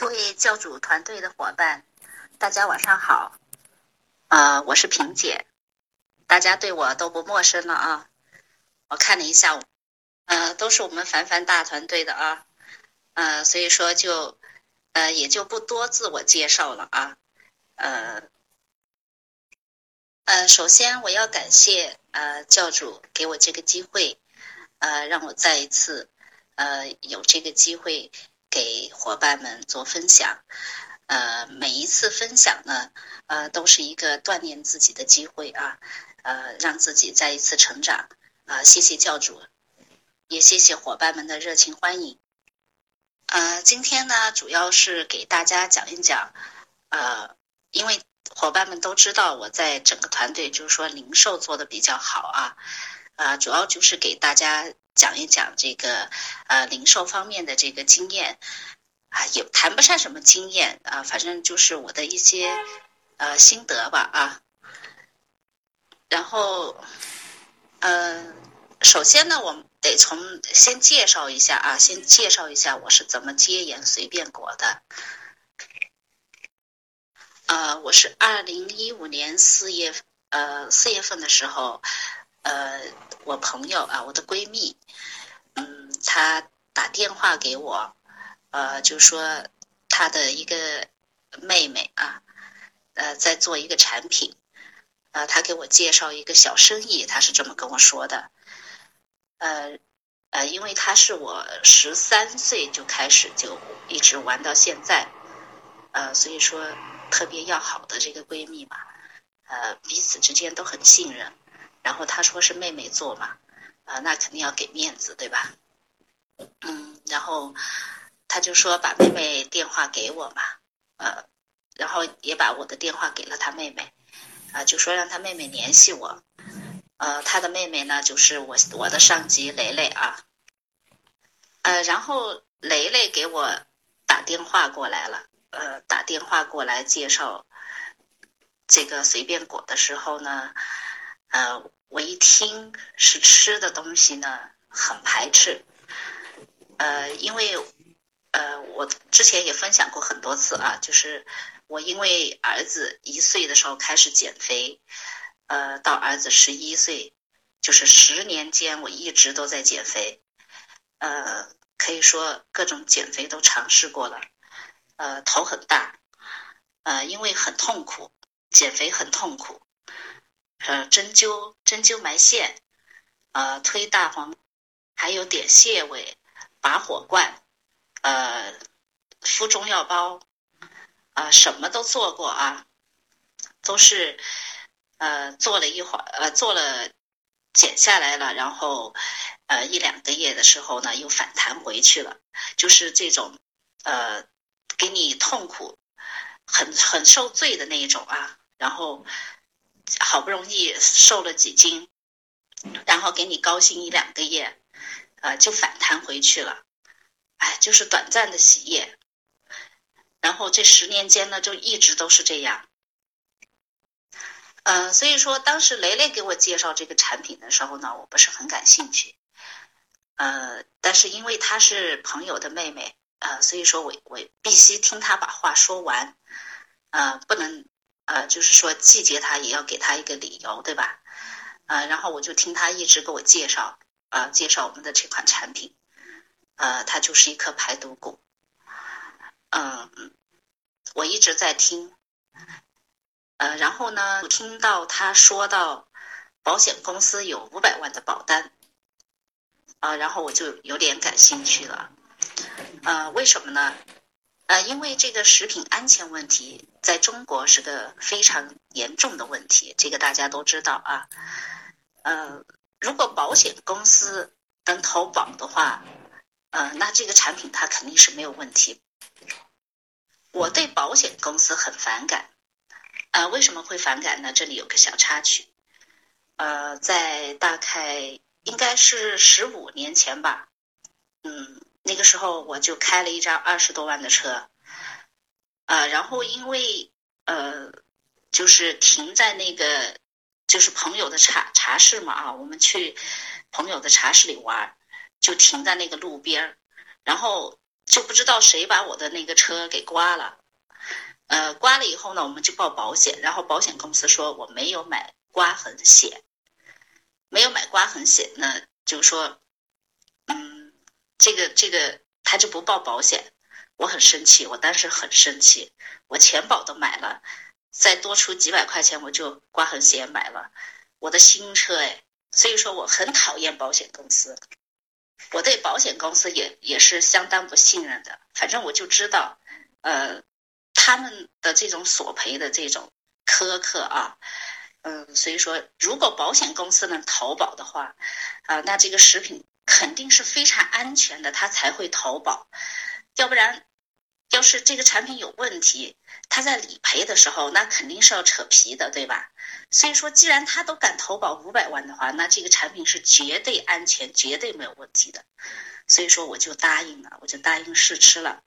各位教主团队的伙伴，大家晚上好。呃，我是萍姐，大家对我都不陌生了啊。我看了一下，呃，都是我们凡凡大团队的啊。呃，所以说就呃也就不多自我介绍了啊。呃呃，首先我要感谢呃教主给我这个机会，呃，让我再一次呃有这个机会。给伙伴们做分享，呃，每一次分享呢，呃，都是一个锻炼自己的机会啊，呃，让自己再一次成长啊。谢谢教主，也谢谢伙伴们的热情欢迎。呃，今天呢，主要是给大家讲一讲，呃，因为伙伴们都知道我在整个团队就是说零售做的比较好啊，啊，主要就是给大家。讲一讲这个呃零售方面的这个经验啊，也谈不上什么经验啊，反正就是我的一些呃心得吧啊。然后呃，首先呢，我们得从先介绍一下啊，先介绍一下我是怎么接研随便果的。呃，我是二零一五年四月呃四月份的时候。呃，我朋友啊，我的闺蜜，嗯，她打电话给我，呃，就说她的一个妹妹啊，呃，在做一个产品，呃，她给我介绍一个小生意，她是这么跟我说的，呃，呃，因为她是我十三岁就开始就一直玩到现在，呃，所以说特别要好的这个闺蜜嘛，呃，彼此之间都很信任。然后他说是妹妹做嘛，啊，那肯定要给面子，对吧？嗯，然后他就说把妹妹电话给我嘛，呃，然后也把我的电话给了他妹妹，啊，就说让他妹妹联系我，呃，他的妹妹呢就是我我的上级雷雷啊，呃，然后雷雷给我打电话过来了，呃，打电话过来介绍这个随便果的时候呢。呃，我一听是吃的东西呢，很排斥。呃，因为呃，我之前也分享过很多次啊，就是我因为儿子一岁的时候开始减肥，呃，到儿子十一岁，就是十年间我一直都在减肥，呃，可以说各种减肥都尝试过了，呃，头很大，呃，因为很痛苦，减肥很痛苦。呃，针灸、针灸埋线，呃，推大黄，还有点穴位，拔火罐，呃，敷中药包，啊，什么都做过啊，都是，呃，做了一会儿，呃，做了，减下来了，然后，呃，一两个月的时候呢，又反弹回去了，就是这种，呃，给你痛苦，很很受罪的那一种啊，然后。好不容易瘦了几斤，然后给你高兴一两个月，呃，就反弹回去了，哎，就是短暂的喜悦。然后这十年间呢，就一直都是这样。嗯，所以说当时雷雷给我介绍这个产品的时候呢，我不是很感兴趣。呃，但是因为她是朋友的妹妹，呃，所以说我我必须听她把话说完，呃，不能。呃，就是说季节他也要给他一个理由，对吧？呃，然后我就听他一直给我介绍，呃，介绍我们的这款产品，呃，它就是一颗排毒骨，嗯，我一直在听，呃，然后呢，听到他说到保险公司有五百万的保单，啊，然后我就有点感兴趣了，呃，为什么呢？呃，因为这个食品安全问题在中国是个非常严重的问题，这个大家都知道啊。呃，如果保险公司能投保的话，呃，那这个产品它肯定是没有问题。我对保险公司很反感，呃，为什么会反感呢？这里有个小插曲，呃，在大概应该是十五年前吧，嗯。那个时候我就开了一张二十多万的车，呃，然后因为呃，就是停在那个就是朋友的茶茶室嘛啊，我们去朋友的茶室里玩，就停在那个路边，然后就不知道谁把我的那个车给刮了，呃，刮了以后呢，我们就报保险，然后保险公司说我没有买刮痕险，没有买刮痕险呢，就说，嗯，这个这个他就不报保险，我很生气，我当时很生气，我钱保都买了，再多出几百块钱我就刮痕险买了，我的新车哎，所以说我很讨厌保险公司。我对保险公司也也是相当不信任的，反正我就知道，呃，他们的这种索赔的这种苛刻啊，嗯，所以说如果保险公司能投保的话，啊，那这个食品肯定是非常安全的，他才会投保，要不然。要是这个产品有问题，他在理赔的时候，那肯定是要扯皮的，对吧？所以说，既然他都敢投保五百万的话，那这个产品是绝对安全、绝对没有问题的。所以说，我就答应了，我就答应试吃了。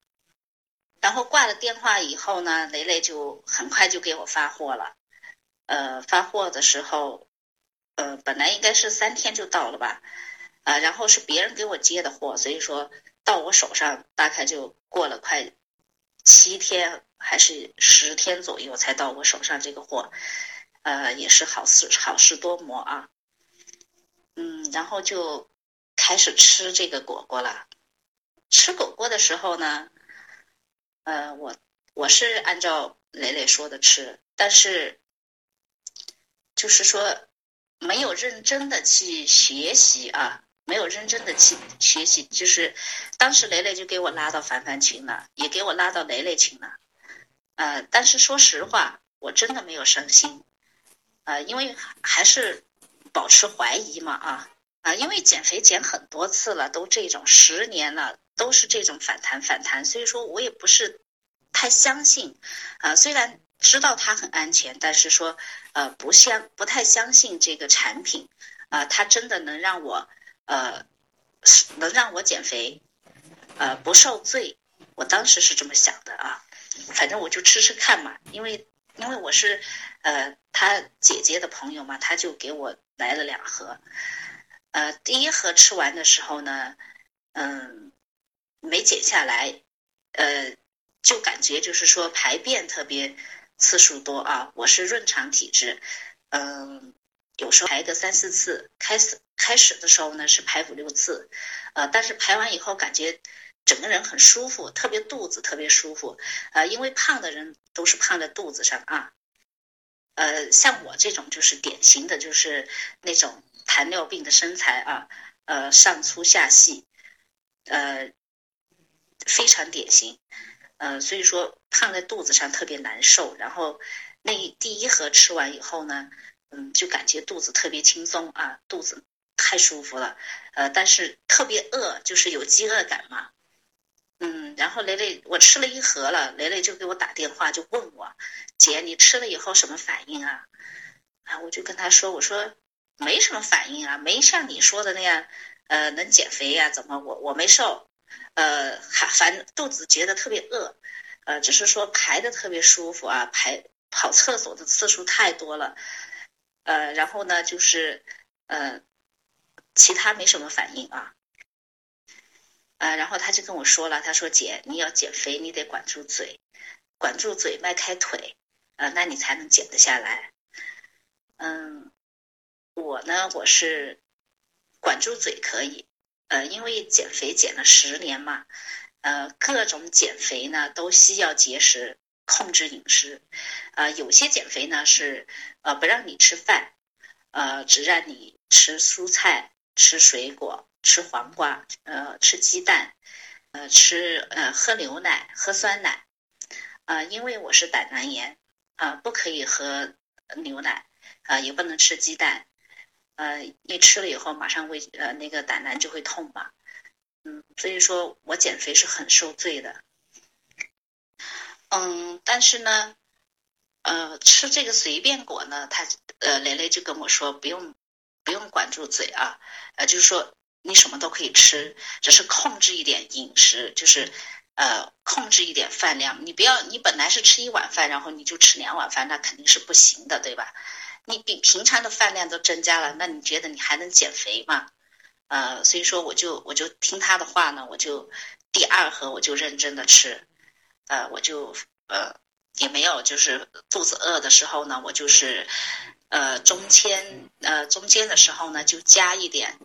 然后挂了电话以后呢，雷雷就很快就给我发货了。呃，发货的时候，呃，本来应该是三天就到了吧，啊，然后是别人给我接的货，所以说到我手上大概就过了快。七天还是十天左右才到我手上这个货，呃，也是好事好事多磨啊。嗯，然后就开始吃这个果果了。吃果果的时候呢，呃，我我是按照磊磊说的吃，但是就是说没有认真的去学习啊。没有认真的去学习，就是当时雷雷就给我拉到凡凡群了，也给我拉到雷雷群了，呃，但是说实话，我真的没有伤心，呃，因为还是保持怀疑嘛，啊。啊，因为减肥减很多次了，都这种十年了，都是这种反弹反弹，所以说我也不是太相信，啊，虽然知道它很安全，但是说呃不相不太相信这个产品，啊，它真的能让我。呃，能让我减肥，呃，不受罪。我当时是这么想的啊，反正我就吃吃看嘛。因为因为我是呃他姐姐的朋友嘛，他就给我来了两盒。呃，第一盒吃完的时候呢，嗯，没减下来，呃，就感觉就是说排便特别次数多啊。我是润肠体质，嗯。有时候排个三四次，开始开始的时候呢是排五六次，呃，但是排完以后感觉整个人很舒服，特别肚子特别舒服，呃，因为胖的人都是胖在肚子上啊，呃，像我这种就是典型的就是那种糖尿病的身材啊，呃，上粗下细，呃，非常典型，呃，所以说胖在肚子上特别难受，然后那第一盒吃完以后呢。嗯，就感觉肚子特别轻松啊，肚子太舒服了，呃，但是特别饿，就是有饥饿感嘛。嗯，然后雷雷，我吃了一盒了，雷雷就给我打电话，就问我，姐，你吃了以后什么反应啊？啊，我就跟他说，我说没什么反应啊，没像你说的那样，呃，能减肥呀？怎么我我没瘦，呃，还反肚子觉得特别饿，呃，只是说排的特别舒服啊，排跑厕所的次数太多了。呃，然后呢，就是，呃，其他没什么反应啊，呃，然后他就跟我说了，他说姐，你要减肥，你得管住嘴，管住嘴，迈开腿，呃，那你才能减得下来。嗯，我呢，我是管住嘴可以，呃，因为减肥减了十年嘛，呃，各种减肥呢都需要节食。控制饮食，呃，有些减肥呢是呃不让你吃饭，呃，只让你吃蔬菜、吃水果、吃黄瓜，呃，吃鸡蛋，呃，吃呃喝牛奶、喝酸奶，呃，因为我是胆囊炎，啊，不可以喝牛奶，啊，也不能吃鸡蛋，呃，一吃了以后马上胃呃那个胆囊就会痛嘛，嗯，所以说我减肥是很受罪的。嗯，但是呢，呃，吃这个随便果呢，他呃，蕾蕾就跟我说，不用不用管住嘴啊，呃，就是说你什么都可以吃，只是控制一点饮食，就是呃，控制一点饭量。你不要，你本来是吃一碗饭，然后你就吃两碗饭，那肯定是不行的，对吧？你比平常的饭量都增加了，那你觉得你还能减肥吗？呃，所以说我就我就听他的话呢，我就第二盒我就认真的吃，呃，我就呃也没有就是肚子饿的时候呢，我就是呃中间呃中间的时候呢就加一点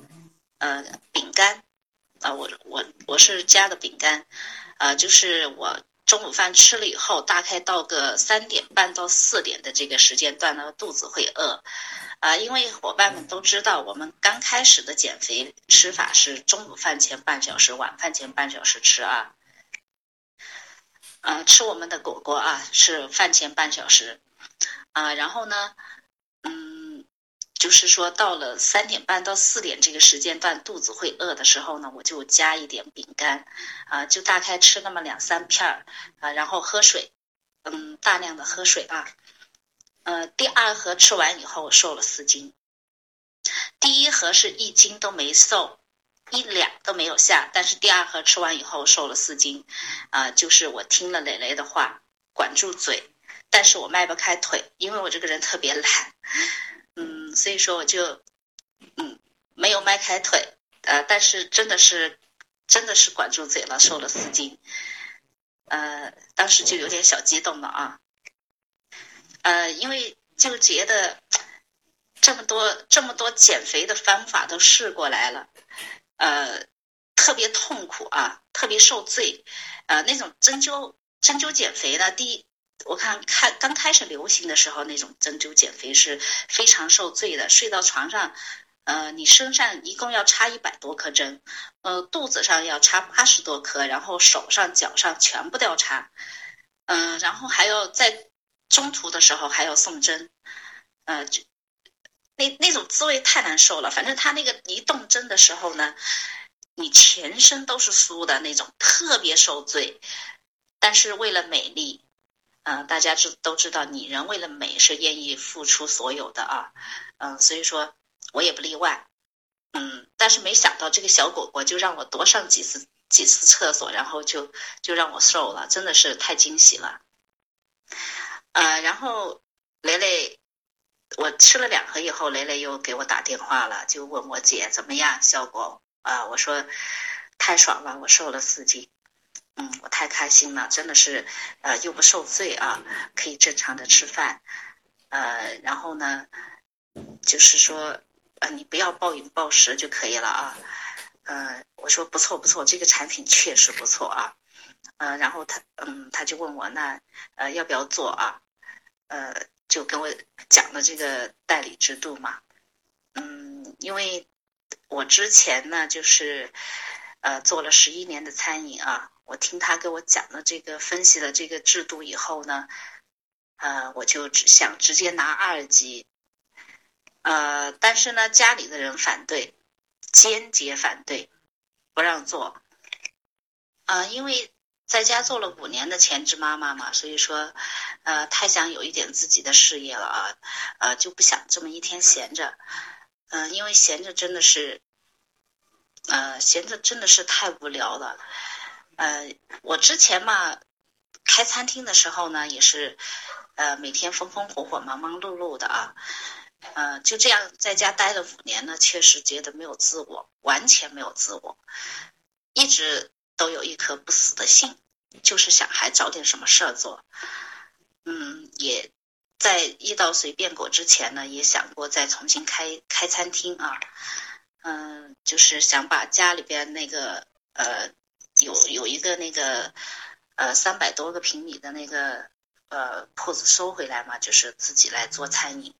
呃饼干，啊我我我是加的饼干，呃就是我中午饭吃了以后，大概到个三点半到四点的这个时间段呢，肚子会饿。啊，因为伙伴们都知道，我们刚开始的减肥吃法是中午饭前半小时，晚饭前半小时吃啊。呃，吃我们的果果啊，是饭前半小时。啊，然后呢，嗯，就是说到了三点半到四点这个时间段，肚子会饿的时候呢，我就加一点饼干，啊，就大概吃那么两三片儿，啊，然后喝水，嗯，大量的喝水啊。呃，第二盒吃完以后我瘦了四斤，第一盒是一斤都没瘦，一两都没有下，但是第二盒吃完以后瘦了四斤，啊，就是我听了蕾蕾的话，管住嘴，但是我迈不开腿，因为我这个人特别懒，嗯，所以说我就，嗯，没有迈开腿，呃，但是真的是，真的是管住嘴了，瘦了四斤，呃，当时就有点小激动了啊。呃，因为就觉得这么多这么多减肥的方法都试过来了，呃，特别痛苦啊，特别受罪，呃，那种针灸针灸减肥呢，第一，我看看刚开始流行的时候，那种针灸减肥是非常受罪的，睡到床上，呃，你身上一共要插一百多颗针，呃，肚子上要插八十多颗，然后手上脚上全部都要插，嗯，然后还要在。中途的时候还要送针，呃，就那那种滋味太难受了。反正他那个一动针的时候呢，你全身都是酥的那种，特别受罪。但是为了美丽，嗯，大家知都知道，女人为了美是愿意付出所有的啊，嗯，所以说我也不例外，嗯。但是没想到这个小果果就让我多上几次几次厕所，然后就就让我瘦了，真的是太惊喜了。呃，然后雷雷，我吃了两盒以后，雷雷又给我打电话了，就问我姐怎么样效果啊？我说太爽了，我瘦了四斤，嗯，我太开心了，真的是呃又不受罪啊，可以正常的吃饭，呃，然后呢，就是说呃你不要暴饮暴食就可以了啊，呃，我说不错不错，这个产品确实不错啊。呃，然后他，嗯，他就问我，那，呃，要不要做啊？呃，就跟我讲了这个代理制度嘛。嗯，因为我之前呢，就是，呃，做了十一年的餐饮啊，我听他给我讲了这个分析了这个制度以后呢，呃，我就只想直接拿二级，呃，但是呢，家里的人反对，坚决反对，不让做，啊，因为。在家做了五年的全职妈妈嘛，所以说，呃，太想有一点自己的事业了啊，呃，就不想这么一天闲着，嗯，因为闲着真的是，呃，闲着真的是太无聊了，呃，我之前嘛，开餐厅的时候呢，也是，呃，每天风风火火、忙忙碌碌的啊，呃，就这样在家待了五年呢，确实觉得没有自我，完全没有自我，一直。都有一颗不死的心，就是想还找点什么事儿做。嗯，也在遇到随便果之前呢，也想过再重新开开餐厅啊。嗯，就是想把家里边那个呃有有一个那个呃三百多个平米的那个呃铺子收回来嘛，就是自己来做餐饮。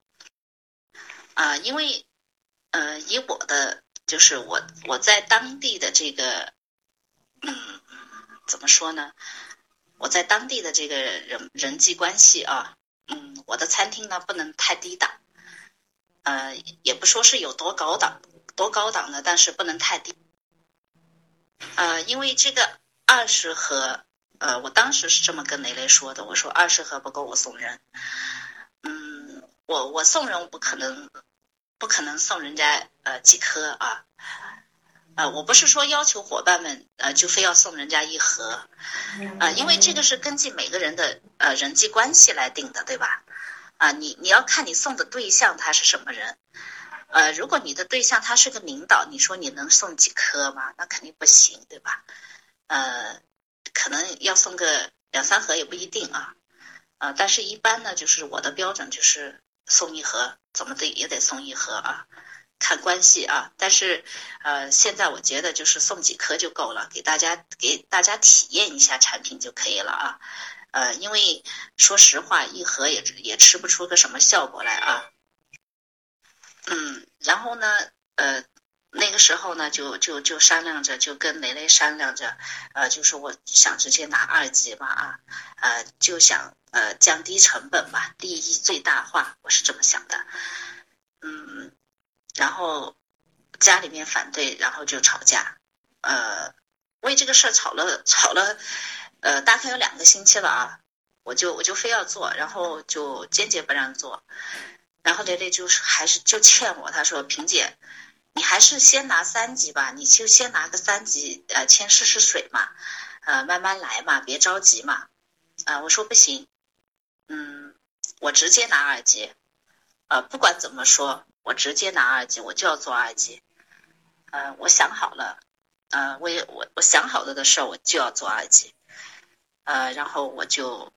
啊，因为呃以我的就是我我在当地的这个。嗯，怎么说呢？我在当地的这个人人际关系啊，嗯，我的餐厅呢不能太低档，呃，也不说是有多高档，多高档的，但是不能太低。呃，因为这个二十盒，呃，我当时是这么跟雷雷说的，我说二十盒不够我送人。嗯，我我送人我不可能，不可能送人家呃几颗啊。呃，我不是说要求伙伴们，呃，就非要送人家一盒，啊，因为这个是根据每个人的呃人际关系来定的，对吧？啊，你你要看你送的对象他是什么人，呃，如果你的对象他是个领导，你说你能送几颗吗？那肯定不行，对吧？呃，可能要送个两三盒也不一定啊，呃，但是一般呢，就是我的标准就是送一盒，怎么的也得送一盒啊，看关系啊。但是呃，现在我觉得就是送几颗就够了，给大家给大家体验一下产品就可以了啊。呃，因为说实话，一盒也也吃不出个什么效果来啊。嗯，然后呢，呃。那个时候呢，就就就商量着，就跟雷雷商量着，呃，就是我想直接拿二级嘛，啊，呃，就想呃降低成本嘛，利益最大化，我是这么想的，嗯，然后家里面反对，然后就吵架，呃，为这个事儿吵了吵了，呃，大概有两个星期了啊，我就我就非要做，然后就坚决不让做，然后雷雷就是还是就欠我，他说萍姐。你还是先拿三级吧，你就先拿个三级，呃，先试试水嘛，呃，慢慢来嘛，别着急嘛，啊，我说不行，嗯，我直接拿二级，呃，不管怎么说，我直接拿二级，我就要做二级，呃，我想好了，呃，我也我我想好了的事儿，我就要做二级，呃，然后我就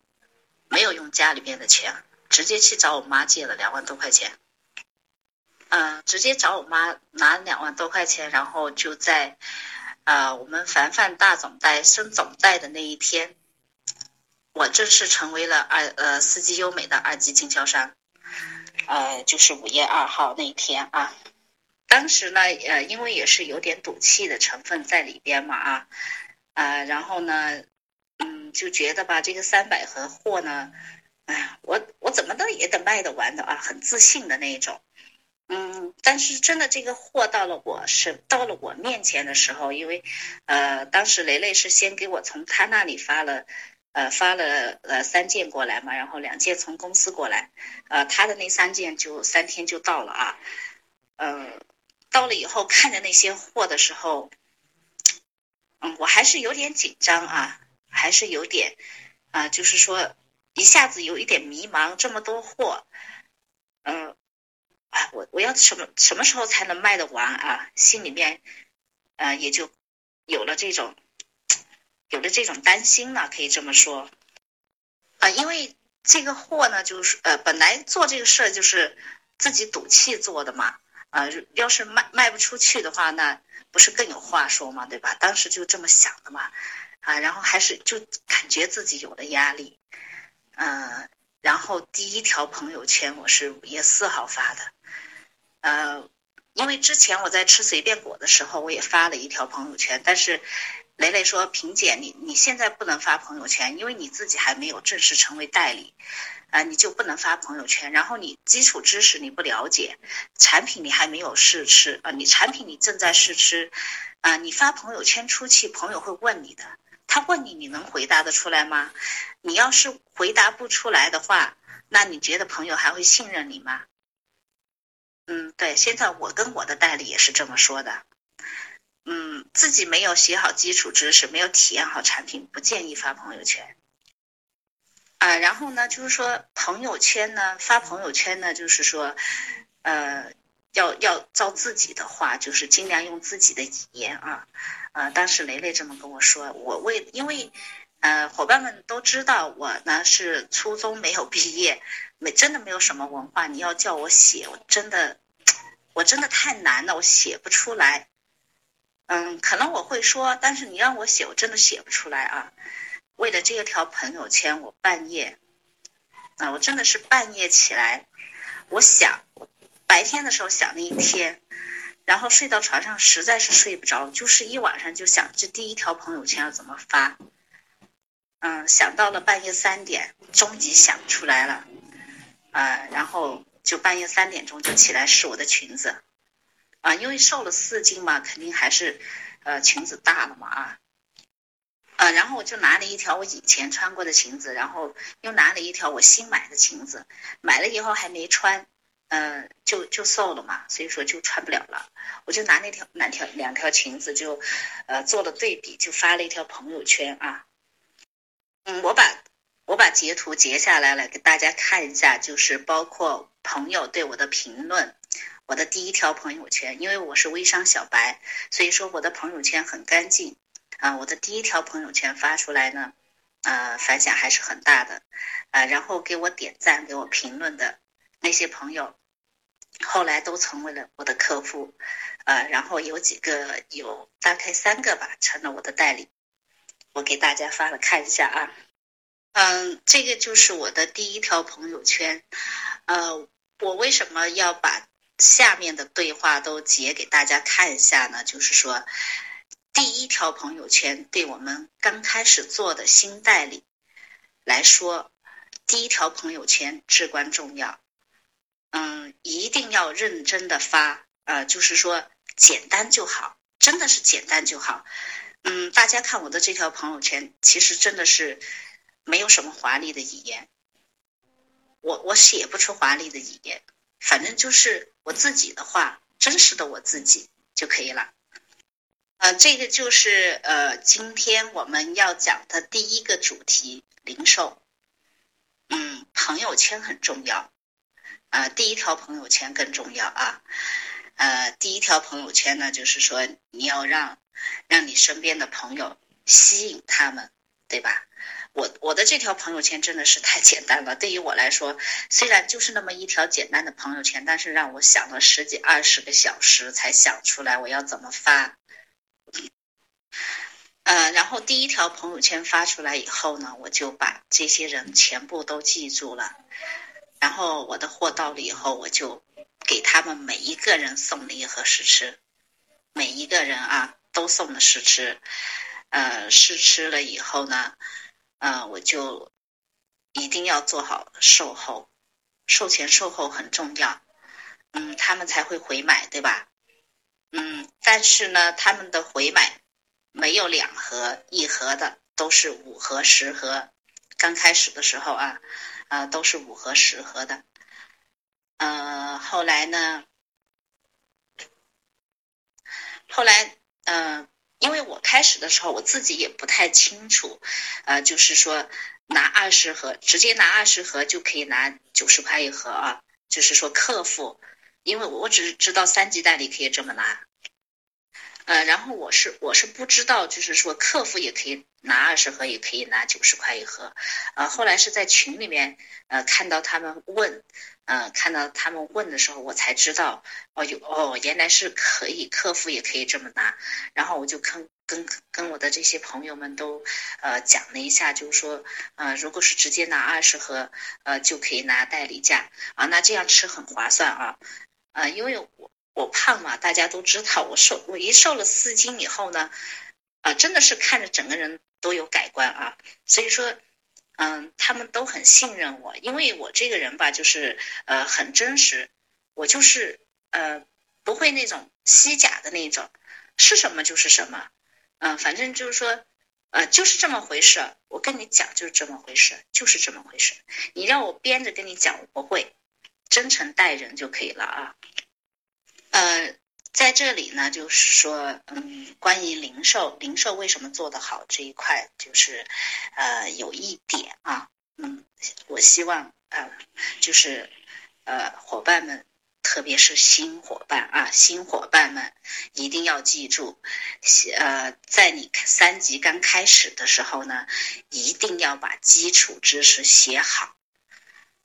没有用家里边的钱，直接去找我妈借了两万多块钱。嗯，直接找我妈拿两万多块钱，然后就在，呃，我们凡凡大总代升总代的那一天，我正式成为了二呃四季优美的二级经销商，呃，就是五月二号那一天啊。当时呢，呃，因为也是有点赌气的成分在里边嘛啊，啊，然后呢，嗯，就觉得吧，这个三百盒货呢，我我怎么的也得卖得完的啊，很自信的那一种。嗯，但是真的这个货到了我是到了我面前的时候，因为，呃，当时雷雷是先给我从他那里发了，呃，发了呃三件过来嘛，然后两件从公司过来，呃，他的那三件就三天就到了啊，呃，到了以后看着那些货的时候，嗯，我还是有点紧张啊，还是有点，啊，就是说一下子有一点迷茫，这么多货，嗯。啊，我我要什么什么时候才能卖得完啊？心里面，呃，也就有了这种有了这种担心了，可以这么说。啊，因为这个货呢，就是呃，本来做这个事儿就是自己赌气做的嘛。啊，要是卖卖不出去的话，那不是更有话说嘛，对吧？当时就这么想的嘛。啊，然后还是就感觉自己有了压力。嗯，然后第一条朋友圈我是五月四号发的。呃，因为之前我在吃随便果的时候，我也发了一条朋友圈，但是雷雷说：“萍姐，你你现在不能发朋友圈，因为你自己还没有正式成为代理，啊，你就不能发朋友圈。然后你基础知识你不了解，产品你还没有试吃啊，你产品你正在试吃，啊，你发朋友圈出去，朋友会问你的，他问你，你能回答得出来吗？你要是回答不出来的话，那你觉得朋友还会信任你吗？”嗯，对，现在我跟我的代理也是这么说的。嗯，自己没有学好基础知识，没有体验好产品，不建议发朋友圈。啊，然后呢，就是说朋友圈呢，发朋友圈呢，就是说，呃，要要照自己的话，就是尽量用自己的语言啊。呃，当时雷雷这么跟我说，我为因为，呃，伙伴们都知道我呢是初中没有毕业。没真的没有什么文化，你要叫我写，我真的，我真的太难了，我写不出来。嗯，可能我会说，但是你让我写，我真的写不出来啊。为了这一条朋友圈，我半夜，啊，我真的是半夜起来，我想，白天的时候想了一天，然后睡到床上实在是睡不着，就是一晚上就想这第一条朋友圈要怎么发。嗯，想到了半夜三点，终于想出来了。呃，然后就半夜三点钟就起来试我的裙子，啊，因为瘦了四斤嘛，肯定还是，呃，裙子大了嘛啊，呃，然后我就拿了一条我以前穿过的裙子，然后又拿了一条我新买的裙子，买了以后还没穿，嗯，就就瘦了嘛，所以说就穿不了了，我就拿那条两条两条裙子就，呃，做了对比，就发了一条朋友圈啊，嗯，我把。我把截图截下来了，给大家看一下，就是包括朋友对我的评论，我的第一条朋友圈，因为我是微商小白，所以说我的朋友圈很干净，啊，我的第一条朋友圈发出来呢，呃，反响还是很大的，呃，然后给我点赞、给我评论的那些朋友，后来都成为了我的客户，呃，然后有几个有大概三个吧，成了我的代理。我给大家发了看一下啊，嗯，这个就是我的第一条朋友圈，呃，我为什么要把下面的对话都截给大家看一下呢？就是说。第一条朋友圈对我们刚开始做的新代理来说，第一条朋友圈至关重要。嗯，一定要认真的发，呃，就是说简单就好，真的是简单就好。嗯，大家看我的这条朋友圈，其实真的是没有什么华丽的语言，我我写不出华丽的语言，反正就是我自己的话，真实的我自己就可以了。呃，这个就是呃，今天我们要讲的第一个主题——零售。嗯，朋友圈很重要，啊，第一条朋友圈更重要啊。呃，第一条朋友圈呢，就是说你要让让你身边的朋友吸引他们，对吧？我我的这条朋友圈真的是太简单了，对于我来说，虽然就是那么一条简单的朋友圈，但是让我想了十几二十个小时才想出来我要怎么发。呃，然后第一条朋友圈发出来以后呢，我就把这些人全部都记住了。然后我的货到了以后，我就给他们每一个人送了一盒试吃，每一个人啊都送了试吃。呃，试吃了以后呢，呃，我就一定要做好售后，售前售后很重要，嗯，他们才会回买，对吧？嗯，但是呢，他们的回买没有两盒一盒的，都是五盒十盒。刚开始的时候啊，啊都是五盒十盒的。嗯，后来呢，后来嗯，因为我开始的时候我自己也不太清楚，呃，就是说拿二十盒，直接拿二十盒就可以拿九十块一盒啊，就是说客户。因为我只是知道三级代理可以这么拿，呃，然后我是我是不知道，就是说客服也可以拿二十盒，也可以拿九十块一盒，呃，后来是在群里面呃看到他们问，呃，看到他们问的时候，我才知道，哦，有哦，原来是可以，客服也可以这么拿，然后我就跟跟跟我的这些朋友们都呃讲了一下，就是说，呃，如果是直接拿二十盒，呃，就可以拿代理价。啊，那这样吃很划算啊。啊，因为我我胖嘛，大家都知道。我瘦，我一瘦了四斤以后呢，啊，真的是看着整个人都有改观啊。所以说，嗯，他们都很信任我，因为我这个人吧，就是呃很真实，我就是呃不会那种虚假的那种，是什么就是什么，嗯，反正就是说，呃，就是这么回事。我跟你讲，就是这么回事，就是这么回事。你让我编着跟你讲，我不会。真诚待人就可以了啊，呃，在这里呢，就是说，嗯，关于零售，零售为什么做得好这一块，就是，呃，有一点啊，嗯，我希望，呃，就是，呃，伙伴们，特别是新伙伴啊，新伙伴们一定要记住，呃，在你三级刚开始的时候呢，一定要把基础知识写好。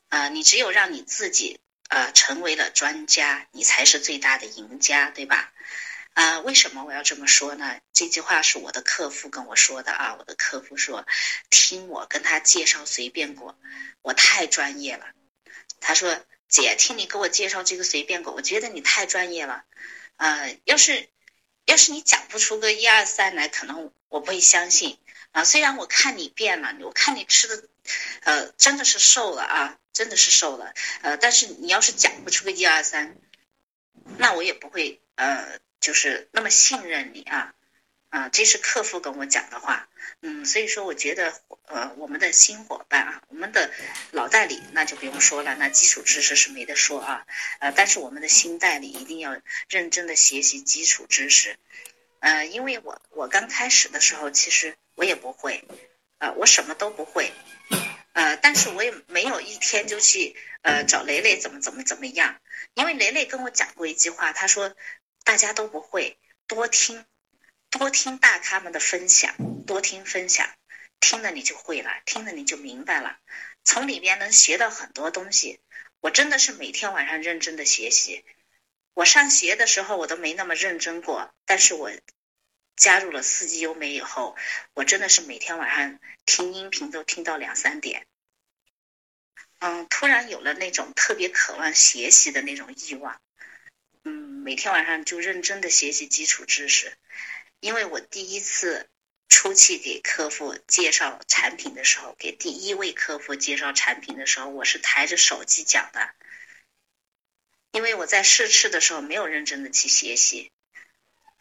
啊，你只有让你自己呃成为了专家，你才是最大的赢家，对吧？啊，为什么我要这么说呢？这句话是我的客户跟我说的啊。我的客户说，听我跟他介绍随便果，我太专业了。他说，姐，听你给我介绍这个随便果，我觉得你太专业了。呃，要是要是你讲不出个一二三来，可能我不会相信啊。虽然我看你变了，我看你吃的。呃，真的是瘦了啊，真的是瘦了。呃，但是你要是讲不出个一二三，那我也不会呃，就是那么信任你啊。啊，这是客户跟我讲的话。嗯，所以说我觉得呃，我们的新伙伴啊，我们的老代理那就不用说了，那基础知识是没得说啊。呃，但是我们的新代理一定要认真的学习基础知识。呃，因为我我刚开始的时候，其实我也不会，呃，我什么都不会。呃，但是我也没有一天就去呃找雷雷怎么怎么怎么样，因为雷雷跟我讲过一句话，他说大家都不会，多听，多听大咖们的分享，多听分享，听了你就会了，听了你就明白了，从里边能学到很多东西。我真的是每天晚上认真的学习。我上学的时候我都没那么认真过，但是我加入了四季优美以后，我真的是每天晚上听音频都听到两三点。嗯，突然有了那种特别渴望学习的那种欲望。嗯，每天晚上就认真的学习基础知识，因为我第一次出去给客户介绍产品的时候，给第一位客户介绍产品的时候，我是抬着手机讲的，因为我在试吃的时候没有认真的去学习，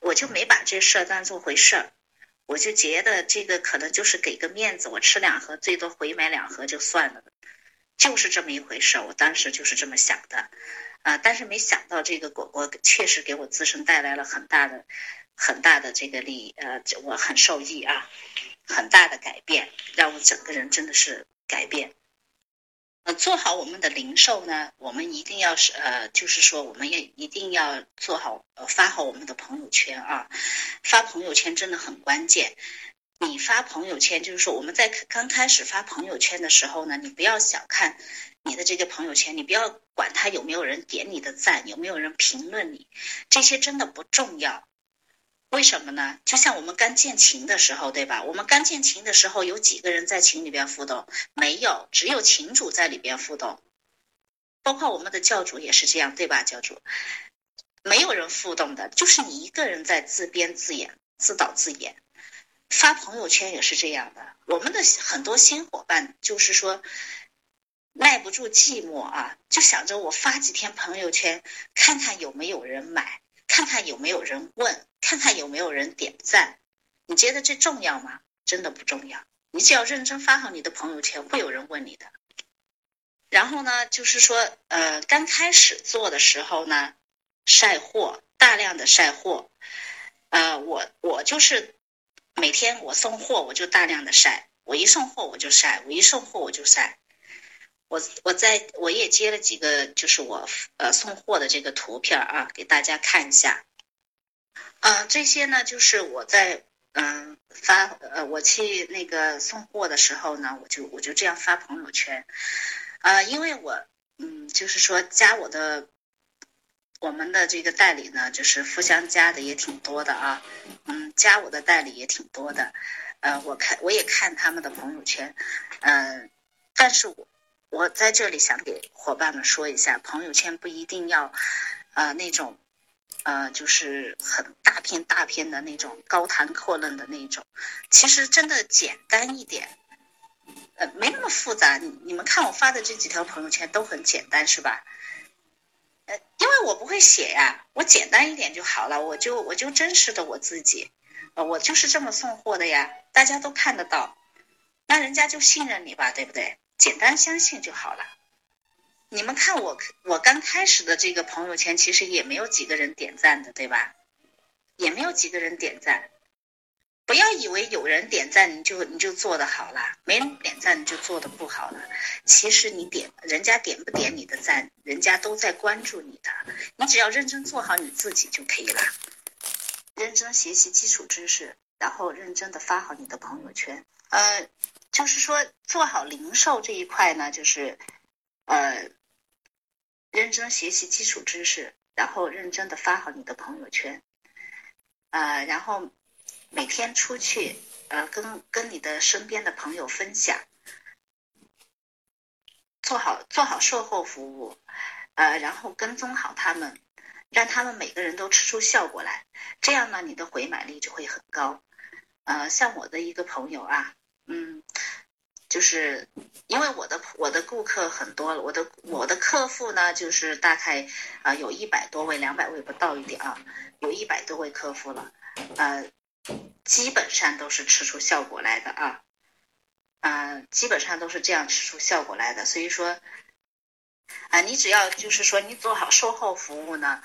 我就没把这事儿当做回事儿，我就觉得这个可能就是给个面子，我吃两盒，最多回买两盒就算了，就是这么一回事儿，我当时就是这么想的。啊！但是没想到这个果果确实给我自身带来了很大的、很大的这个利益，呃，我很受益啊，很大的改变，让我整个人真的是改变。呃，做好我们的零售呢，我们一定要是呃，就是说，我们也一定要做好呃，发好我们的朋友圈啊，发朋友圈真的很关键。你发朋友圈，就是说我们在刚开始发朋友圈的时候呢，你不要小看你的这个朋友圈，你不要管他有没有人点你的赞，有没有人评论你，这些真的不重要。为什么呢？就像我们刚建群的时候，对吧？我们刚建群的时候，有几个人在群里边互动？没有，只有群主在里边互动。包括我们的教主也是这样，对吧？教主，没有人互动的，就是你一个人在自编自演、自导自演。发朋友圈也是这样的，我们的很多新伙伴就是说耐不住寂寞啊，就想着我发几天朋友圈，看看有没有人买，看看有没有人问，看看有没有人点赞。你觉得这重要吗？真的不重要。你只要认真发好你的朋友圈，会有人问你的。然后呢，就是说，呃，刚开始做的时候呢，晒货，大量的晒货，呃，我我就是。每天我送货，我就大量的晒。我一送货我就晒，我一送货我就晒。我我在我也接了几个，就是我呃送货的这个图片啊，给大家看一下。嗯，这些呢就是我在嗯发呃我去那个送货的时候呢，我就我就这样发朋友圈。呃，因为我嗯就是说加我的。我们的这个代理呢，就是互相加的也挺多的啊，嗯，加我的代理也挺多的，呃，我看我也看他们的朋友圈，嗯，但是我我在这里想给伙伴们说一下，朋友圈不一定要，呃，那种，呃，就是很大篇大片的那种高谈阔论的那种，其实真的简单一点，呃，没那么复杂。你你们看我发的这几条朋友圈都很简单，是吧？呃，因为我不会写呀，我简单一点就好了，我就我就真实的我自己，我就是这么送货的呀，大家都看得到，那人家就信任你吧，对不对？简单相信就好了。你们看我我刚开始的这个朋友圈，其实也没有几个人点赞的，对吧？也没有几个人点赞。不要以为有人点赞你就你就做的好了，没人点赞你就做的不好了。其实你点人家点不点你的赞，人家都在关注你的。你只要认真做好你自己就可以了，认真学习基础知识，然后认真的发好你的朋友圈。呃，就是说做好零售这一块呢，就是呃，认真学习基础知识，然后认真的发好你的朋友圈。呃，然后。每天出去，呃，跟跟你的身边的朋友分享，做好做好售后服务，呃，然后跟踪好他们，让他们每个人都吃出效果来，这样呢，你的回买率就会很高。呃，像我的一个朋友啊，嗯，就是因为我的我的顾客很多了，我的我的客户呢，就是大概啊有一百多位，两百位不到一点啊，有一百多位客户了，呃。基本上都是吃出效果来的啊，嗯，基本上都是这样吃出效果来的。所以说，啊，你只要就是说你做好售后服务呢，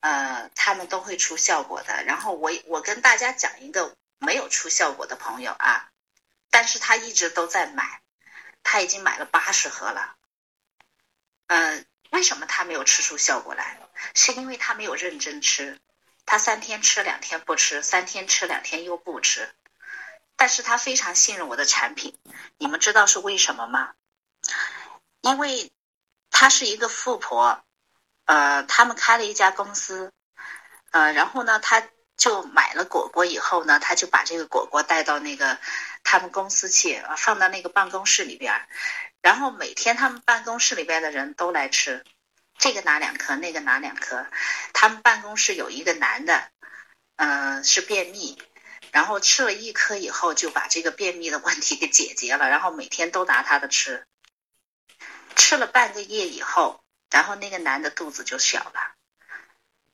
呃，他们都会出效果的。然后我我跟大家讲一个没有出效果的朋友啊，但是他一直都在买，他已经买了八十盒了。嗯，为什么他没有吃出效果来？是因为他没有认真吃。他三天吃两天不吃，三天吃两天又不吃，但是他非常信任我的产品。你们知道是为什么吗？因为他是一个富婆，呃，他们开了一家公司，呃，然后呢，他就买了果果以后呢，他就把这个果果带到那个他们公司去，放到那个办公室里边，然后每天他们办公室里边的人都来吃。这个拿两颗，那个拿两颗。他们办公室有一个男的，嗯，是便秘，然后吃了一颗以后就把这个便秘的问题给解决了，然后每天都拿他的吃。吃了半个月以后，然后那个男的肚子就小了，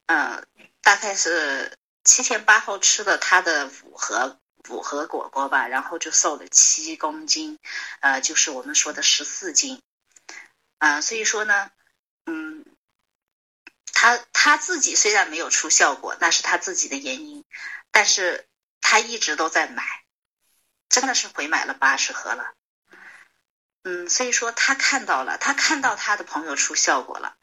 嗯，大概是七天八后吃了他的五盒五盒果果吧，然后就瘦了七公斤，呃，就是我们说的十四斤，啊，所以说呢。嗯，他他自己虽然没有出效果，那是他自己的原因，但是他一直都在买，真的是回买了八十盒了。嗯，所以说他看到了，他看到他的朋友出效果了，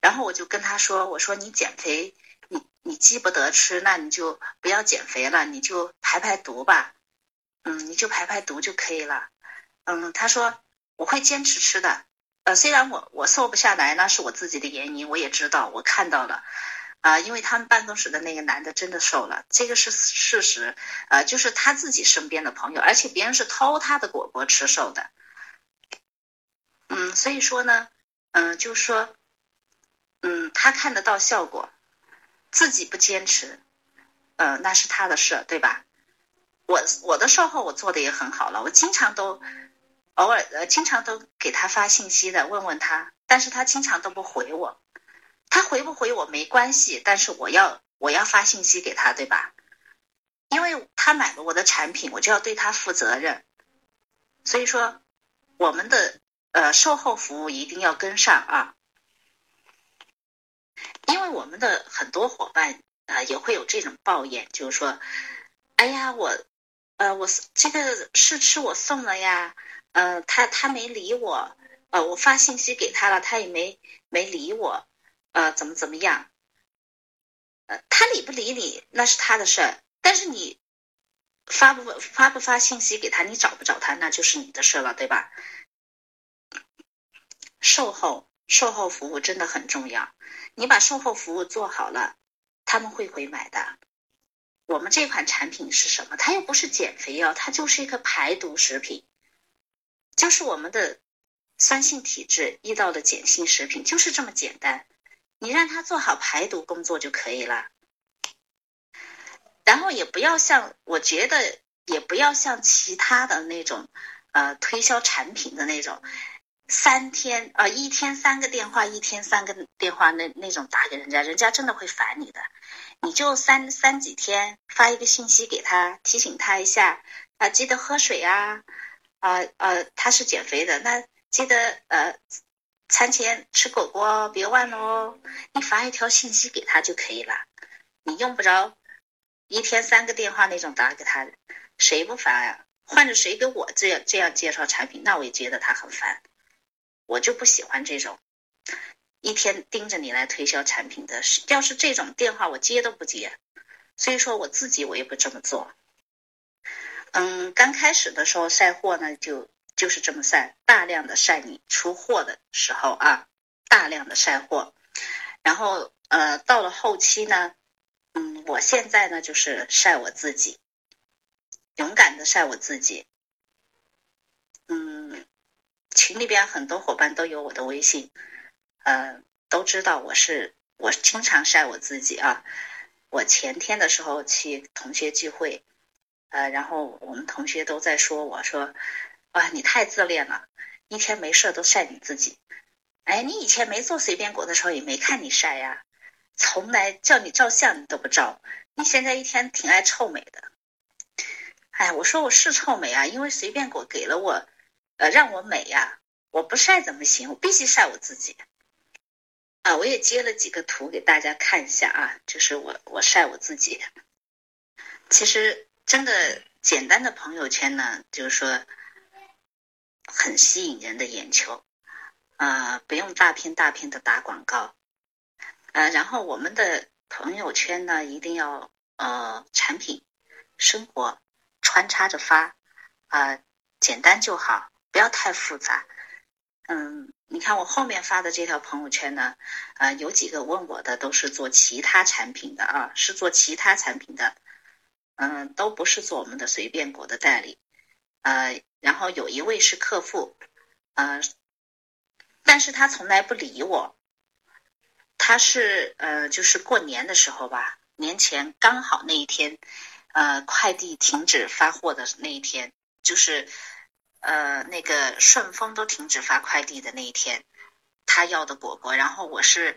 然后我就跟他说：“我说你减肥，你你记不得吃，那你就不要减肥了，你就排排毒吧。嗯，你就排排毒就可以了。嗯，他说我会坚持吃的。”呃，虽然我我瘦不下来，那是我自己的原因，我也知道，我看到了，啊，因为他们办公室的那个男的真的瘦了，这个是事实，呃，就是他自己身边的朋友，而且别人是偷他的果果吃瘦的，嗯，所以说呢，嗯，就是说，嗯，他看得到效果，自己不坚持，呃，那是他的事，对吧？我我的售后我做的也很好了，我经常都。偶尔呃，经常都给他发信息的，问问他，但是他经常都不回我。他回不回我没关系，但是我要我要发信息给他，对吧？因为他买了我的产品，我就要对他负责任。所以说，我们的呃售后服务一定要跟上啊。因为我们的很多伙伴啊也会有这种抱怨，就是说，哎呀，我呃我这个试吃我送了呀。呃，他他没理我，呃，我发信息给他了，他也没没理我，呃，怎么怎么样？呃，他理不理你那是他的事儿，但是你发不发不发信息给他，你找不找他那就是你的事了，对吧？售后售后服务真的很重要，你把售后服务做好了，他们会回买的。我们这款产品是什么？它又不是减肥药，它就是一个排毒食品。就是我们的酸性体质遇到的碱性食品，就是这么简单。你让他做好排毒工作就可以了。然后也不要像，我觉得也不要像其他的那种，呃，推销产品的那种，三天啊，一天三个电话，一天三个电话，那那种打给人家，人家真的会烦你的。你就三三几天发一个信息给他，提醒他一下啊，记得喝水啊。啊呃，他是减肥的，那记得呃，餐前吃果果别忘了哦。你发一条信息给他就可以了，你用不着一天三个电话那种打给他，谁不烦呀？换着谁给我这样这样介绍产品，那我也觉得他很烦。我就不喜欢这种一天盯着你来推销产品的，要是这种电话我接都不接。所以说我自己我也不这么做。嗯，刚开始的时候晒货呢，就就是这么晒，大量的晒你出货的时候啊，大量的晒货。然后呃，到了后期呢，嗯，我现在呢就是晒我自己，勇敢的晒我自己。嗯，群里边很多伙伴都有我的微信，呃，都知道我是我经常晒我自己啊。我前天的时候去同学聚会。呃，然后我们同学都在说我说，啊，你太自恋了，一天没事都晒你自己。哎，你以前没做随便果的时候也没看你晒呀，从来叫你照相你都不照。你现在一天挺爱臭美的。哎，我说我是臭美啊，因为随便果给了我，呃，让我美呀。我不晒怎么行？我必须晒我自己。啊，我也接了几个图给大家看一下啊，就是我我晒我自己。其实。真的简单的朋友圈呢，就是说很吸引人的眼球，呃，不用大片大片的打广告，呃，然后我们的朋友圈呢，一定要呃产品、生活穿插着发，啊，简单就好，不要太复杂。嗯，你看我后面发的这条朋友圈呢，呃，有几个问我的都是做其他产品的啊，是做其他产品的，嗯，都不是做我们的随便果的代理，呃，然后有一位是客户，呃，但是他从来不理我。他是呃，就是过年的时候吧，年前刚好那一天，呃，快递停止发货的那一天，就是呃，那个顺丰都停止发快递的那一天，他要的果果，然后我是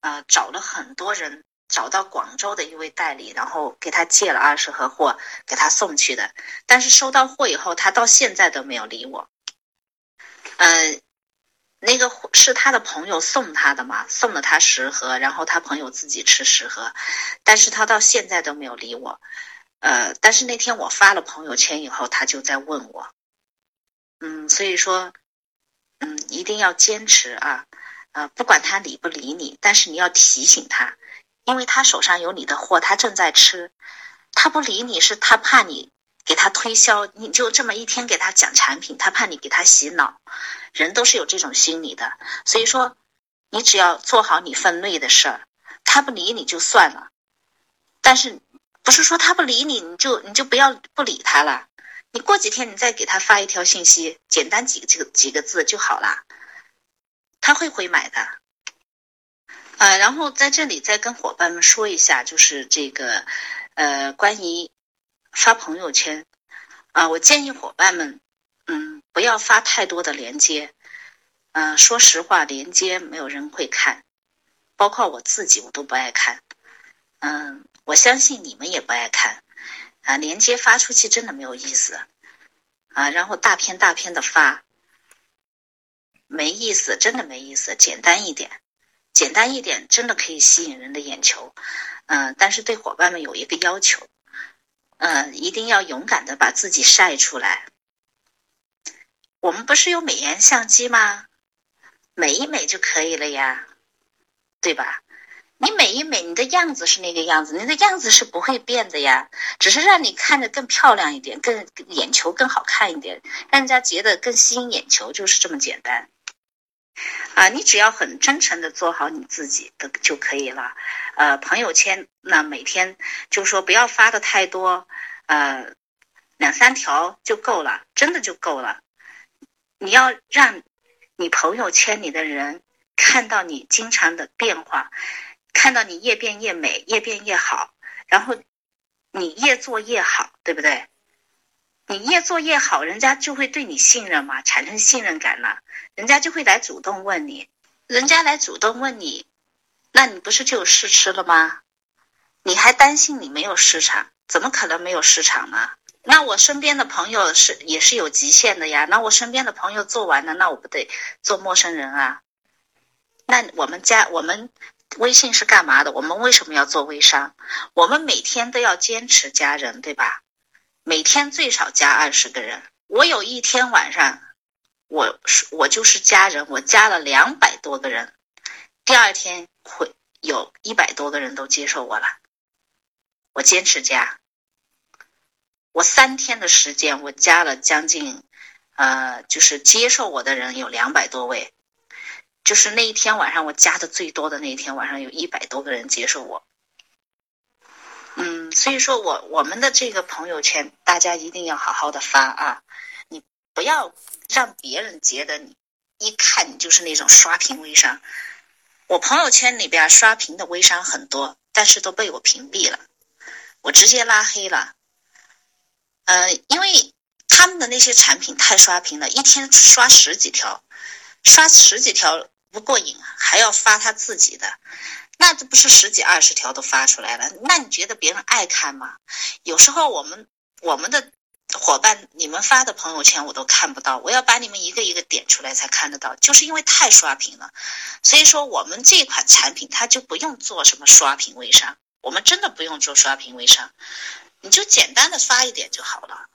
呃找了很多人，找到广州的一位代理，然后给他借了二十盒货给他送去的，但是收到货以后，他到现在都没有理我，呃。那个是他的朋友送他的嘛，送了他十盒，然后他朋友自己吃十盒，但是他到现在都没有理我，呃，但是那天我发了朋友圈以后，他就在问我，嗯，所以说，嗯，一定要坚持啊，呃，不管他理不理你，但是你要提醒他，因为他手上有你的货，他正在吃，他不理你是他怕你。给他推销，你就这么一天给他讲产品，他怕你给他洗脑，人都是有这种心理的。所以说，你只要做好你分内的事儿，他不理你就算了。但是不是说他不理你，你就你就不要不理他了？你过几天你再给他发一条信息，简单几个几个几个字就好了，他会回买的。呃，然后在这里再跟伙伴们说一下，就是这个呃关于。发朋友圈，啊，我建议伙伴们，嗯，不要发太多的链接，嗯，说实话，链接没有人会看，包括我自己，我都不爱看，嗯，我相信你们也不爱看，啊，链接发出去真的没有意思，啊，然后大片大片的发，没意思，真的没意思，简单一点，简单一点，真的可以吸引人的眼球，嗯，但是对伙伴们有一个要求。嗯，一定要勇敢的把自己晒出来。我们不是有美颜相机吗？美一美就可以了呀，对吧？你美一美，你的样子是那个样子，你的样子是不会变的呀，只是让你看着更漂亮一点，更眼球更好看一点，让人家觉得更吸引眼球，就是这么简单。啊，你只要很真诚的做好你自己的就可以了。呃，朋友圈那每天就说不要发的太多，呃，两三条就够了，真的就够了。你要让你朋友圈里的人看到你经常的变化，看到你越变越美，越变越好，然后你越做越好，对不对？你越做越好，人家就会对你信任嘛，产生信任感了，人家就会来主动问你，人家来主动问你，那你不是就有试吃了吗？你还担心你没有市场？怎么可能没有市场呢？那我身边的朋友是也是有极限的呀，那我身边的朋友做完了，那我不得做陌生人啊？那我们家我们微信是干嘛的？我们为什么要做微商？我们每天都要坚持加人，对吧？每天最少加二十个人。我有一天晚上，我是我就是加人，我加了两百多个人。第二天会有一百多个人都接受我了。我坚持加，我三天的时间，我加了将近，呃，就是接受我的人有两百多位。就是那一天晚上，我加的最多的那一天晚上，有一百多个人接受我。嗯，所以说我我们的这个朋友圈，大家一定要好好的发啊！你不要让别人觉得你一看你就是那种刷屏微商。我朋友圈里边刷屏的微商很多，但是都被我屏蔽了，我直接拉黑了。呃，因为他们的那些产品太刷屏了，一天刷十几条，刷十几条不过瘾，还要发他自己的。那这不是十几二十条都发出来了？那你觉得别人爱看吗？有时候我们我们的伙伴，你们发的朋友圈我都看不到，我要把你们一个一个点出来才看得到，就是因为太刷屏了。所以说我们这款产品它就不用做什么刷屏微商，我们真的不用做刷屏微商，你就简单的发一点就好了。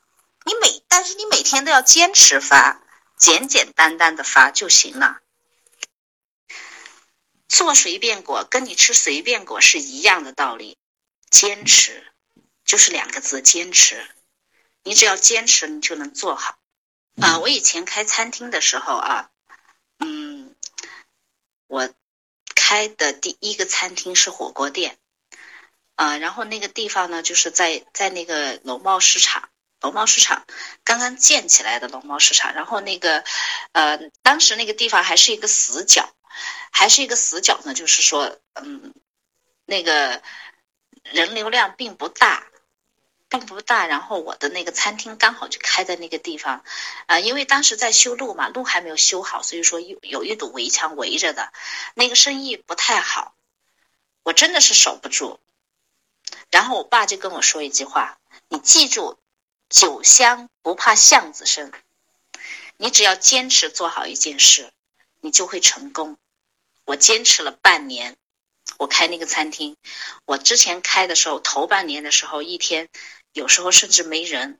你每但是你每天都要坚持发，简简单单的发就行了。做随便果跟你吃随便果是一样的道理，坚持就是两个字，坚持。你只要坚持，你就能做好。啊，我以前开餐厅的时候啊，嗯，我开的第一个餐厅是火锅店，啊，然后那个地方呢，就是在在那个农贸市场，农贸市场刚刚建起来的农贸市场，然后那个呃，当时那个地方还是一个死角。还是一个死角呢，就是说，嗯，那个人流量并不大，并不大。然后我的那个餐厅刚好就开在那个地方，啊，因为当时在修路嘛，路还没有修好，所以说有有一堵围墙围着的，那个生意不太好，我真的是守不住。然后我爸就跟我说一句话：“你记住，酒香不怕巷子深，你只要坚持做好一件事，你就会成功。”我坚持了半年，我开那个餐厅。我之前开的时候，头半年的时候，一天有时候甚至没人，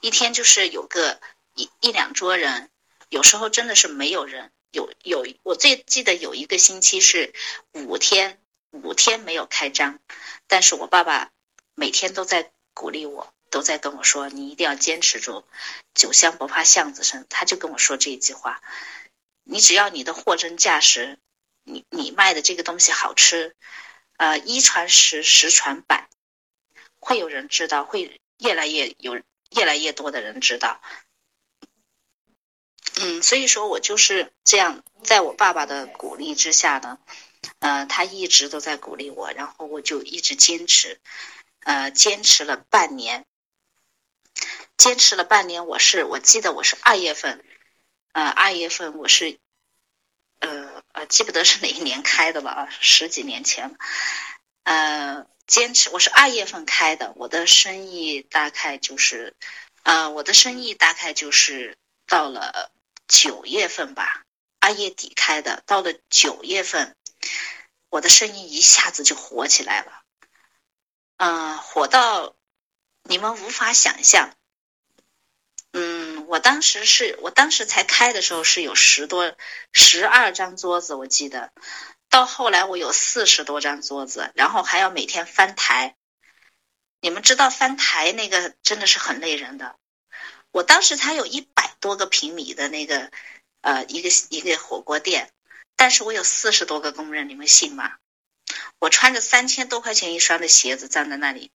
一天就是有个一一两桌人，有时候真的是没有人。有有，我最记得有一个星期是五天，五天没有开张，但是我爸爸每天都在鼓励我，都在跟我说：“你一定要坚持住，酒香不怕巷子深。”他就跟我说这一句话。你只要你的货真价实，你你卖的这个东西好吃，呃，一传十，十传百，会有人知道，会越来越有越来越多的人知道。嗯，所以说我就是这样，在我爸爸的鼓励之下呢，呃，他一直都在鼓励我，然后我就一直坚持，呃，坚持了半年，坚持了半年，我是我记得我是二月份。呃，二月份我是，呃呃，记不得是哪一年开的了啊，十几年前了。呃，坚持，我是二月份开的，我的生意大概就是，呃，我的生意大概就是到了九月份吧，二月底开的，到了九月份，我的生意一下子就火起来了，嗯，火到你们无法想象。嗯，我当时是我当时才开的时候是有十多十二张桌子，我记得，到后来我有四十多张桌子，然后还要每天翻台。你们知道翻台那个真的是很累人的。我当时才有一百多个平米的那个呃一个一个火锅店，但是我有四十多个工人，你们信吗？我穿着三千多块钱一双的鞋子站在那里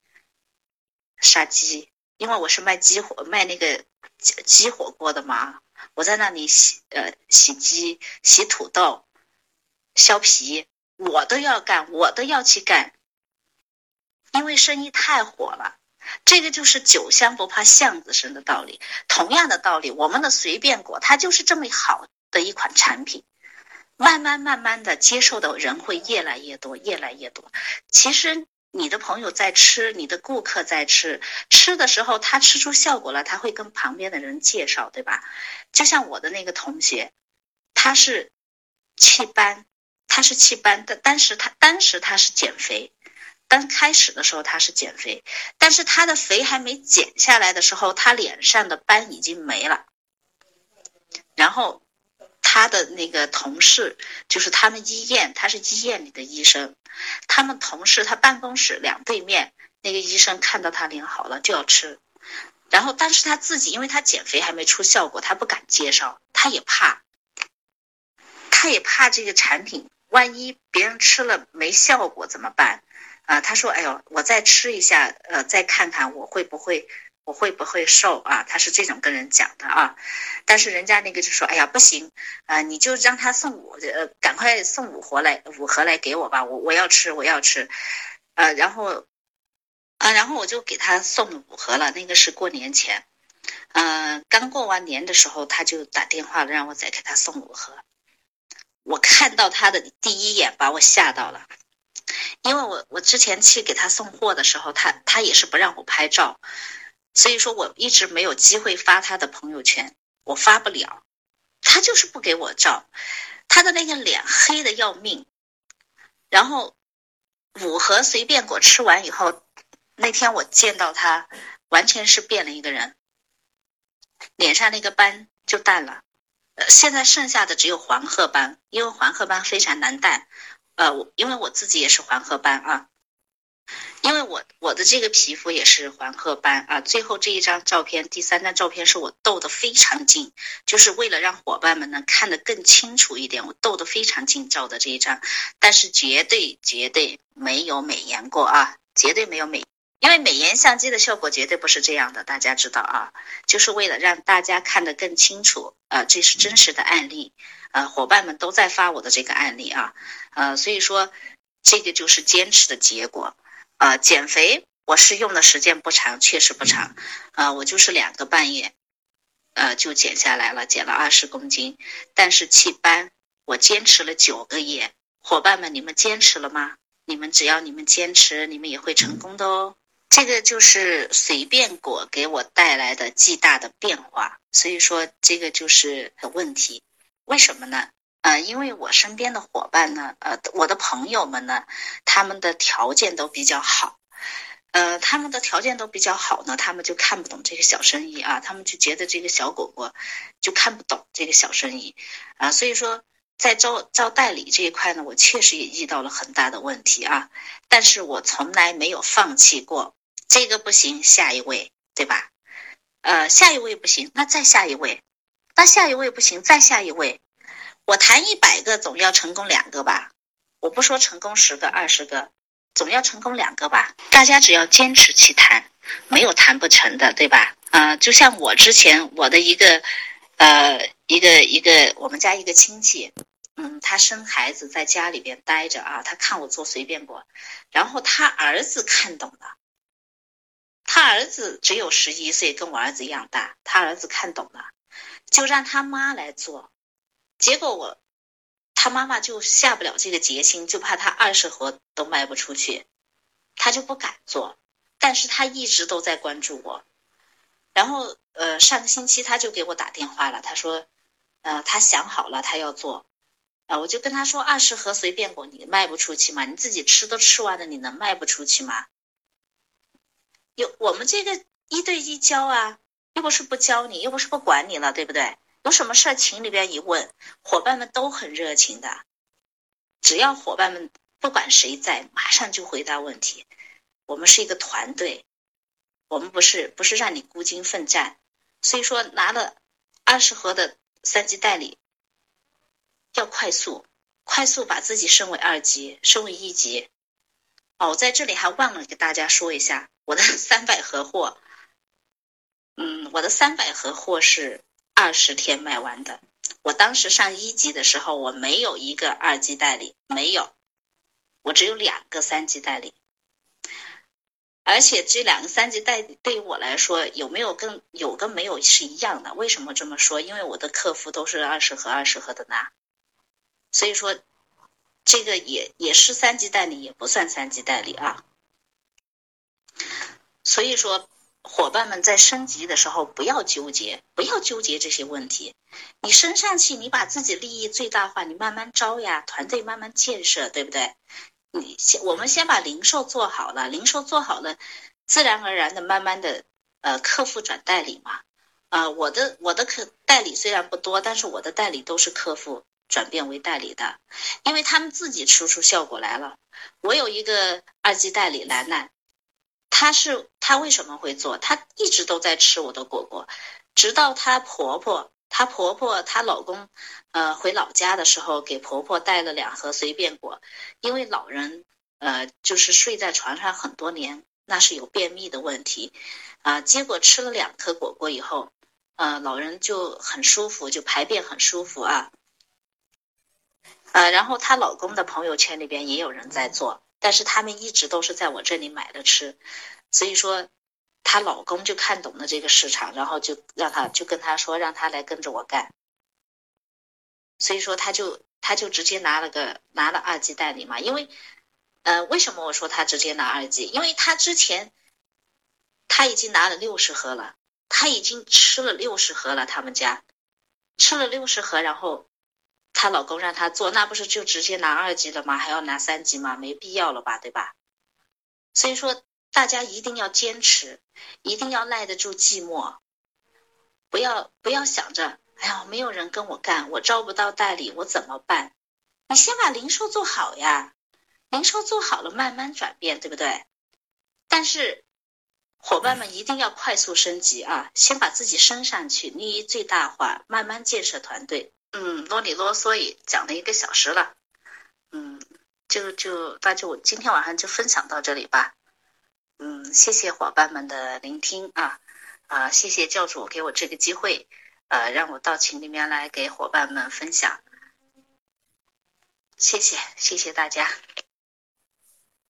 杀鸡，因为我是卖鸡火卖那个。鸡火锅的嘛，我在那里洗呃洗鸡、洗土豆、削皮，我都要干，我都要去干，因为生意太火了。这个就是酒香不怕巷子深的道理。同样的道理，我们的随便果它就是这么好的一款产品，慢慢慢慢的接受的人会越来越多，越来越多。其实。你的朋友在吃，你的顾客在吃，吃的时候他吃出效果了，他会跟旁边的人介绍，对吧？就像我的那个同学，他是气斑，他是气斑，但当时他当时他是减肥，刚开始的时候他是减肥，但是他的肥还没减下来的时候，他脸上的斑已经没了，然后。他的那个同事就是他们医院，他是医院里的医生。他们同事，他办公室两对面那个医生看到他脸好了就要吃，然后但是他自己因为他减肥还没出效果，他不敢介绍，他也怕，他也怕这个产品万一别人吃了没效果怎么办？啊，他说：“哎呦，我再吃一下，呃，再看看我会不会。”我会不会瘦啊？他是这种跟人讲的啊，但是人家那个就说：“哎呀，不行，啊，你就让他送五，呃，赶快送五盒来，五盒来给我吧，我我要吃，我要吃。”呃，然后，啊，然后我就给他送五盒了。那个是过年前，嗯，刚过完年的时候，他就打电话让我再给他送五盒。我看到他的第一眼，把我吓到了，因为我我之前去给他送货的时候，他他也是不让我拍照。所以说，我一直没有机会发他的朋友圈，我发不了，他就是不给我照，他的那个脸黑的要命。然后五盒随便果吃完以后，那天我见到他，完全是变了一个人，脸上那个斑就淡了，呃，现在剩下的只有黄褐斑，因为黄褐斑非常难淡。呃，因为我自己也是黄褐斑啊，因为我我的这个皮肤也是黄褐斑啊。最后这一张照片，第三张照片是我斗得非常近，就是为了让伙伴们能看得更清楚一点，我斗得非常近照的这一张，但是绝对绝对没有美颜过啊，绝对没有美。因为美颜相机的效果绝对不是这样的，大家知道啊，就是为了让大家看得更清楚，呃，这是真实的案例，呃，伙伴们都在发我的这个案例啊，呃，所以说这个就是坚持的结果，呃，减肥我是用的时间不长，确实不长，呃，我就是两个半月，呃，就减下来了，减了二十公斤，但是祛斑我坚持了九个月，伙伴们你们坚持了吗？你们只要你们坚持，你们也会成功的哦。这个就是随便果给我带来的巨大的变化，所以说这个就是问题，为什么呢？呃，因为我身边的伙伴呢，呃，我的朋友们呢，他们的条件都比较好，呃，他们的条件都比较好呢，他们就看不懂这个小生意啊，他们就觉得这个小果果就看不懂这个小生意啊，所以说在招招代理这一块呢，我确实也遇到了很大的问题啊，但是我从来没有放弃过。这个不行，下一位，对吧？呃，下一位不行，那再下一位，那下一位不行，再下一位。我谈一百个，总要成功两个吧？我不说成功十个、二十个，总要成功两个吧？大家只要坚持去谈，没有谈不成的，对吧？啊，就像我之前我的一个，呃，一个一个我们家一个亲戚，嗯，他生孩子在家里边待着啊，他看我做随便果，然后他儿子看懂了。他儿子只有十一岁，跟我儿子一样大。他儿子看懂了，就让他妈来做。结果我，他妈妈就下不了这个决心，就怕他二十盒都卖不出去，他就不敢做。但是他一直都在关注我。然后，呃，上个星期他就给我打电话了，他说，呃，他想好了，他要做。啊，我就跟他说，二十盒随便果你卖不出去吗？你自己吃都吃完了，你能卖不出去吗？有我们这个一对一教啊，又不是不教你，又不是不管你了，对不对？有什么事儿群里边一问，伙伴们都很热情的，只要伙伴们不管谁在，马上就回答问题。我们是一个团队，我们不是不是让你孤军奋战。所以说拿了二十盒的三级代理，要快速，快速把自己升为二级，升为一级。哦，我在这里还忘了给大家说一下。我的三百盒货，嗯，我的三百盒货是二十天卖完的。我当时上一级的时候，我没有一个二级代理，没有，我只有两个三级代理。而且这两个三级代理对于我来说，有没有跟有跟没有是一样的？为什么这么说？因为我的客服都是二十盒、二十盒的拿，所以说这个也也是三级代理，也不算三级代理啊。所以说，伙伴们在升级的时候不要纠结，不要纠结这些问题。你升上去，你把自己利益最大化，你慢慢招呀，团队慢慢建设，对不对？你先，我们先把零售做好了，零售做好了，自然而然的，慢慢的，呃，客户转代理嘛。啊，我的我的客代理虽然不多，但是我的代理都是客户转变为代理的，因为他们自己吃出效果来了。我有一个二级代理兰兰。她是她为什么会做？她一直都在吃我的果果，直到她婆婆、她婆婆、她老公，呃，回老家的时候，给婆婆带了两盒随便果，因为老人，呃，就是睡在床上很多年，那是有便秘的问题，啊，结果吃了两颗果果以后，呃，老人就很舒服，就排便很舒服啊，呃，然后她老公的朋友圈里边也有人在做。但是他们一直都是在我这里买的吃，所以说，她老公就看懂了这个市场，然后就让她就跟他说，让他来跟着我干。所以说，他就他就直接拿了个拿了二级代理嘛，因为，呃，为什么我说他直接拿二级？因为他之前他已经拿了六十盒了，他已经吃了六十盒了，他们家吃了六十盒，然后。她老公让她做，那不是就直接拿二级了吗？还要拿三级吗？没必要了吧，对吧？所以说，大家一定要坚持，一定要耐得住寂寞，不要不要想着哎呀，没有人跟我干，我招不到代理，我怎么办？你先把零售做好呀，零售做好了，慢慢转变，对不对？但是伙伴们一定要快速升级啊，先把自己升上去，利益最大化，慢慢建设团队。嗯，啰里啰嗦也讲了一个小时了，嗯，就就那就今天晚上就分享到这里吧。嗯，谢谢伙伴们的聆听啊啊，谢谢教主给我这个机会，呃，让我到群里面来给伙伴们分享。谢谢，谢谢大家。